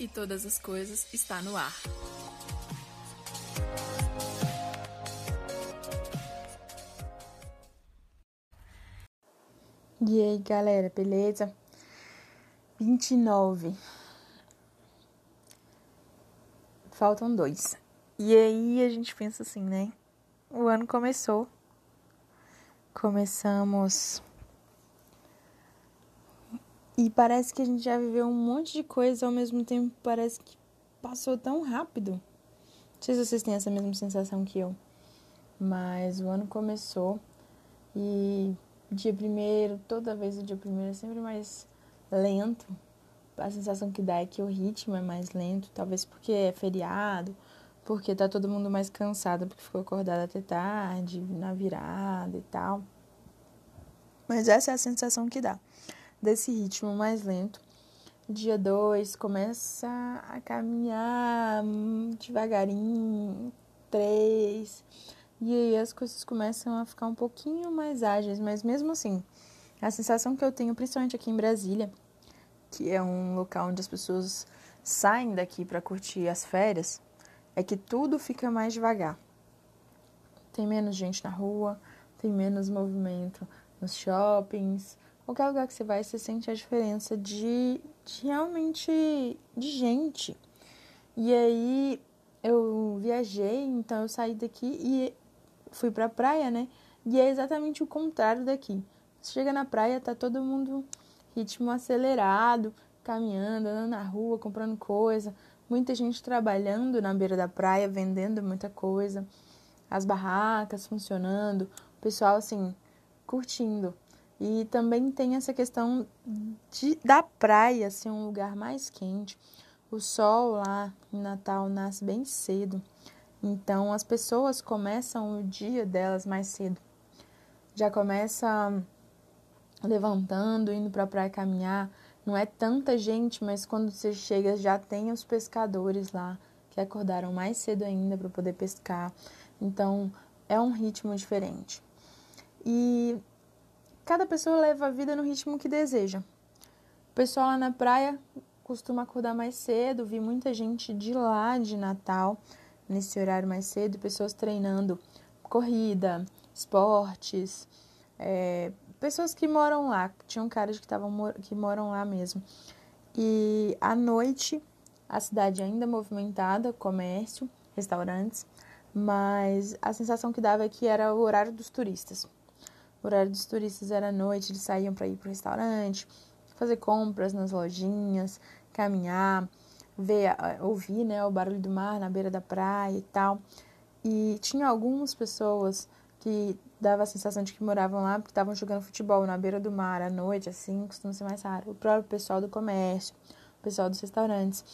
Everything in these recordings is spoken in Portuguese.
e todas as coisas está no ar. E aí, galera, beleza? 29. Faltam dois. E aí a gente pensa assim, né? O ano começou. Começamos. E parece que a gente já viveu um monte de coisa ao mesmo tempo. Parece que passou tão rápido. Não sei se vocês têm essa mesma sensação que eu. Mas o ano começou e dia primeiro, toda vez o dia primeiro é sempre mais lento. A sensação que dá é que o ritmo é mais lento, talvez porque é feriado, porque tá todo mundo mais cansado porque ficou acordado até tarde, na virada e tal. Mas essa é a sensação que dá desse ritmo mais lento. Dia 2 começa a caminhar devagarinho, 3 e aí as coisas começam a ficar um pouquinho mais ágeis, mas mesmo assim, a sensação que eu tenho, principalmente aqui em Brasília, que é um local onde as pessoas saem daqui para curtir as férias, é que tudo fica mais devagar. Tem menos gente na rua, tem menos movimento nos shoppings. Qualquer lugar que você vai, você sente a diferença de, de realmente de gente. E aí eu viajei, então eu saí daqui e fui pra praia, né? E é exatamente o contrário daqui. Você chega na praia, tá todo mundo ritmo acelerado, caminhando, andando na rua, comprando coisa, muita gente trabalhando na beira da praia, vendendo muita coisa, as barracas funcionando, o pessoal assim curtindo. E também tem essa questão de, da praia ser um lugar mais quente. O sol lá em Natal nasce bem cedo. Então as pessoas começam o dia delas mais cedo. Já começa levantando, indo para a praia caminhar. Não é tanta gente, mas quando você chega já tem os pescadores lá que acordaram mais cedo ainda para poder pescar. Então é um ritmo diferente. E cada pessoa leva a vida no ritmo que deseja. O pessoal lá na praia costuma acordar mais cedo, vi muita gente de lá de Natal nesse horário mais cedo, pessoas treinando corrida, esportes, é, pessoas que moram lá, tinham caras que, tavam, que moram lá mesmo. E à noite, a cidade ainda movimentada, comércio, restaurantes, mas a sensação que dava é que era o horário dos turistas. O horário dos turistas era à noite, eles saíam para ir para o restaurante, fazer compras nas lojinhas, caminhar, ver, ouvir né, o barulho do mar na beira da praia e tal. E tinha algumas pessoas que dava a sensação de que moravam lá porque estavam jogando futebol na beira do mar à noite, assim, costuma ser mais raro. O próprio pessoal do comércio, o pessoal dos restaurantes.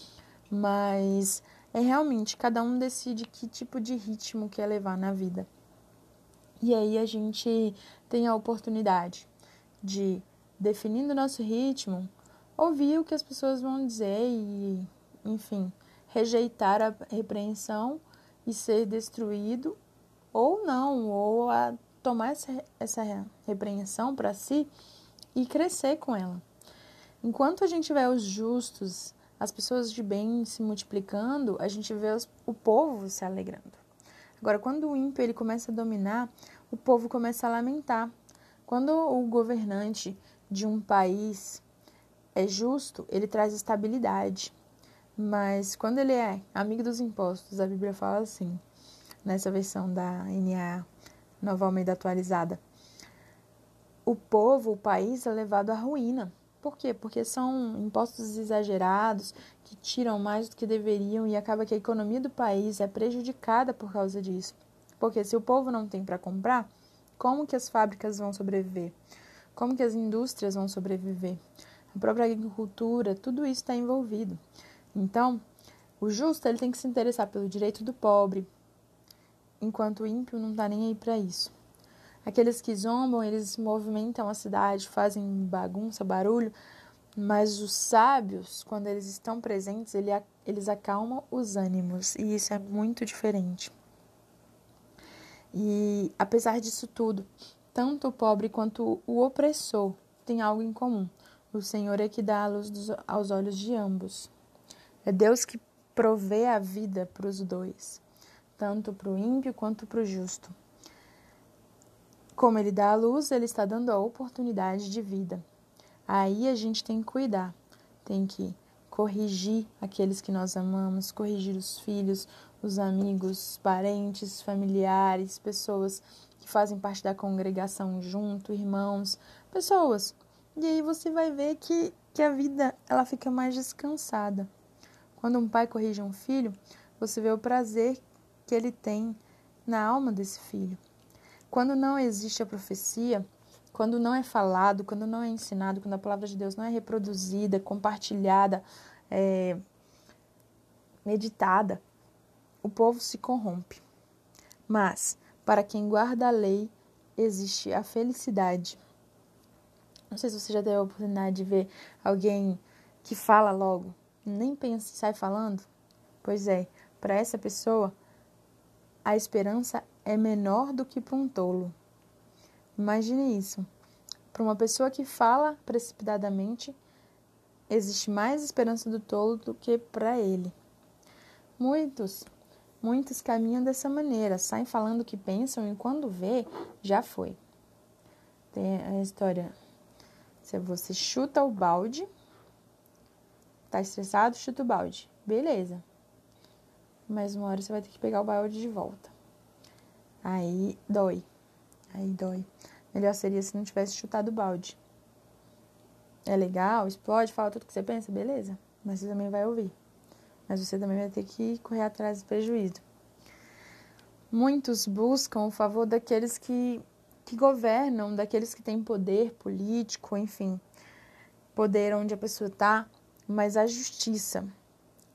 Mas é realmente cada um decide que tipo de ritmo quer levar na vida. E aí a gente tem a oportunidade de, definindo o nosso ritmo, ouvir o que as pessoas vão dizer e enfim, rejeitar a repreensão e ser destruído, ou não, ou a tomar essa, essa repreensão para si e crescer com ela. Enquanto a gente vê os justos, as pessoas de bem se multiplicando, a gente vê os, o povo se alegrando. Agora, quando o ímpio ele começa a dominar, o povo começa a lamentar. Quando o governante de um país é justo, ele traz estabilidade. Mas quando ele é amigo dos impostos, a Bíblia fala assim, nessa versão da NA Nova Almeida atualizada. O povo, o país é levado à ruína. Por quê? Porque são impostos exagerados que tiram mais do que deveriam e acaba que a economia do país é prejudicada por causa disso. Porque se o povo não tem para comprar, como que as fábricas vão sobreviver? Como que as indústrias vão sobreviver? A própria agricultura, tudo isso está envolvido. Então, o justo ele tem que se interessar pelo direito do pobre, enquanto o ímpio não está nem aí para isso. Aqueles que zombam, eles movimentam a cidade, fazem bagunça, barulho, mas os sábios, quando eles estão presentes, eles acalmam os ânimos, e isso é muito diferente. E apesar disso tudo, tanto o pobre quanto o opressor têm algo em comum. O Senhor é que dá a luz aos olhos de ambos. É Deus que provê a vida para os dois, tanto para o ímpio quanto para o justo. Como ele dá a luz, ele está dando a oportunidade de vida. Aí a gente tem que cuidar, tem que corrigir aqueles que nós amamos, corrigir os filhos, os amigos, parentes, familiares, pessoas que fazem parte da congregação junto, irmãos, pessoas. E aí você vai ver que, que a vida ela fica mais descansada. Quando um pai corrige um filho, você vê o prazer que ele tem na alma desse filho. Quando não existe a profecia, quando não é falado, quando não é ensinado, quando a palavra de Deus não é reproduzida, compartilhada, é, meditada, o povo se corrompe. Mas, para quem guarda a lei, existe a felicidade. Não sei se você já teve a oportunidade de ver alguém que fala logo, nem pensa e sai falando. Pois é, para essa pessoa, a esperança é menor do que para um tolo. Imagine isso. Para uma pessoa que fala precipitadamente, existe mais esperança do tolo do que para ele. Muitos, muitos caminham dessa maneira, saem falando o que pensam e quando vê, já foi. Tem a história. Se você chuta o balde, tá estressado, chuta o balde. Beleza. Mas uma hora você vai ter que pegar o balde de volta. Aí dói. Aí dói. Melhor seria se não tivesse chutado o balde. É legal, explode, fala tudo que você pensa, beleza. Mas você também vai ouvir. Mas você também vai ter que correr atrás do prejuízo. Muitos buscam o favor daqueles que, que governam, daqueles que têm poder político, enfim, poder onde a pessoa está, mas a justiça,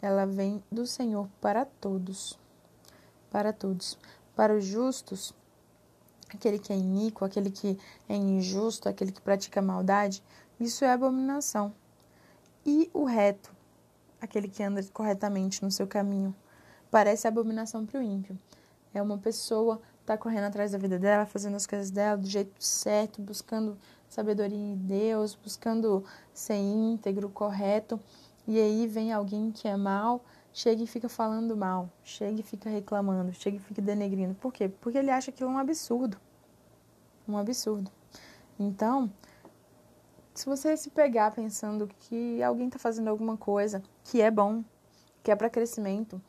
ela vem do Senhor para todos. Para todos. Para os justos, aquele que é iníquo, aquele que é injusto, aquele que pratica maldade, isso é abominação. E o reto, aquele que anda corretamente no seu caminho, parece abominação para o ímpio. É uma pessoa tá correndo atrás da vida dela, fazendo as coisas dela do jeito certo, buscando sabedoria em Deus, buscando ser íntegro, correto. E aí vem alguém que é mal chega e fica falando mal, chega e fica reclamando, chega e fica denegrindo. Por quê? Porque ele acha aquilo um absurdo. Um absurdo. Então, se você se pegar pensando que alguém está fazendo alguma coisa que é bom, que é para crescimento,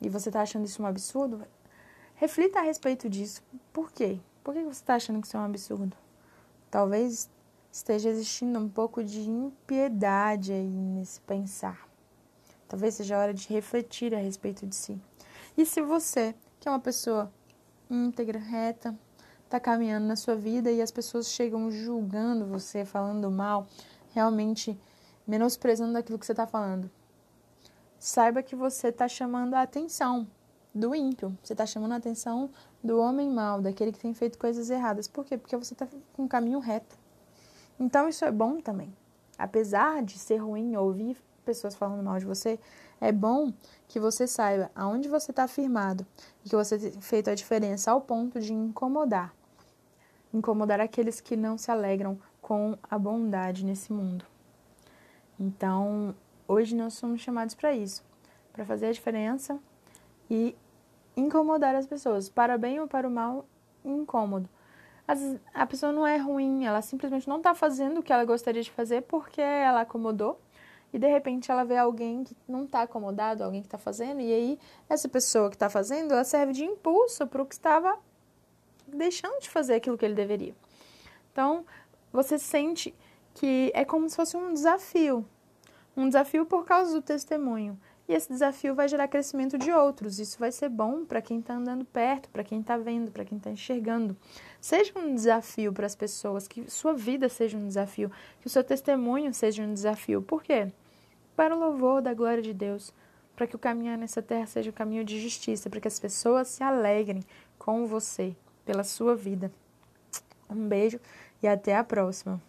e você está achando isso um absurdo, reflita a respeito disso. Por quê? Por que você está achando que isso é um absurdo? Talvez esteja existindo um pouco de impiedade aí nesse pensar. Talvez seja a hora de refletir a respeito de si. E se você, que é uma pessoa íntegra, reta, está caminhando na sua vida e as pessoas chegam julgando você, falando mal, realmente menosprezando aquilo que você está falando, saiba que você está chamando a atenção do ímpio, você está chamando a atenção do homem mau, daquele que tem feito coisas erradas. Por quê? Porque você está com um caminho reto. Então isso é bom também. Apesar de ser ruim ouvir pessoas falando mal de você, é bom que você saiba aonde você está firmado e que você tem feito a diferença ao ponto de incomodar. Incomodar aqueles que não se alegram com a bondade nesse mundo. Então, hoje nós somos chamados para isso, para fazer a diferença e incomodar as pessoas, para bem ou para o mal, incômodo. Às vezes, a pessoa não é ruim, ela simplesmente não está fazendo o que ela gostaria de fazer porque ela acomodou e de repente ela vê alguém que não está acomodado, alguém que está fazendo, e aí essa pessoa que está fazendo, ela serve de impulso para o que estava deixando de fazer aquilo que ele deveria. Então, você sente que é como se fosse um desafio, um desafio por causa do testemunho. E esse desafio vai gerar crescimento de outros. Isso vai ser bom para quem está andando perto, para quem está vendo, para quem está enxergando. Seja um desafio para as pessoas, que sua vida seja um desafio, que o seu testemunho seja um desafio. Por quê? para o louvor da glória de Deus, para que o caminhar nessa terra seja o um caminho de justiça, para que as pessoas se alegrem com você, pela sua vida. Um beijo e até a próxima.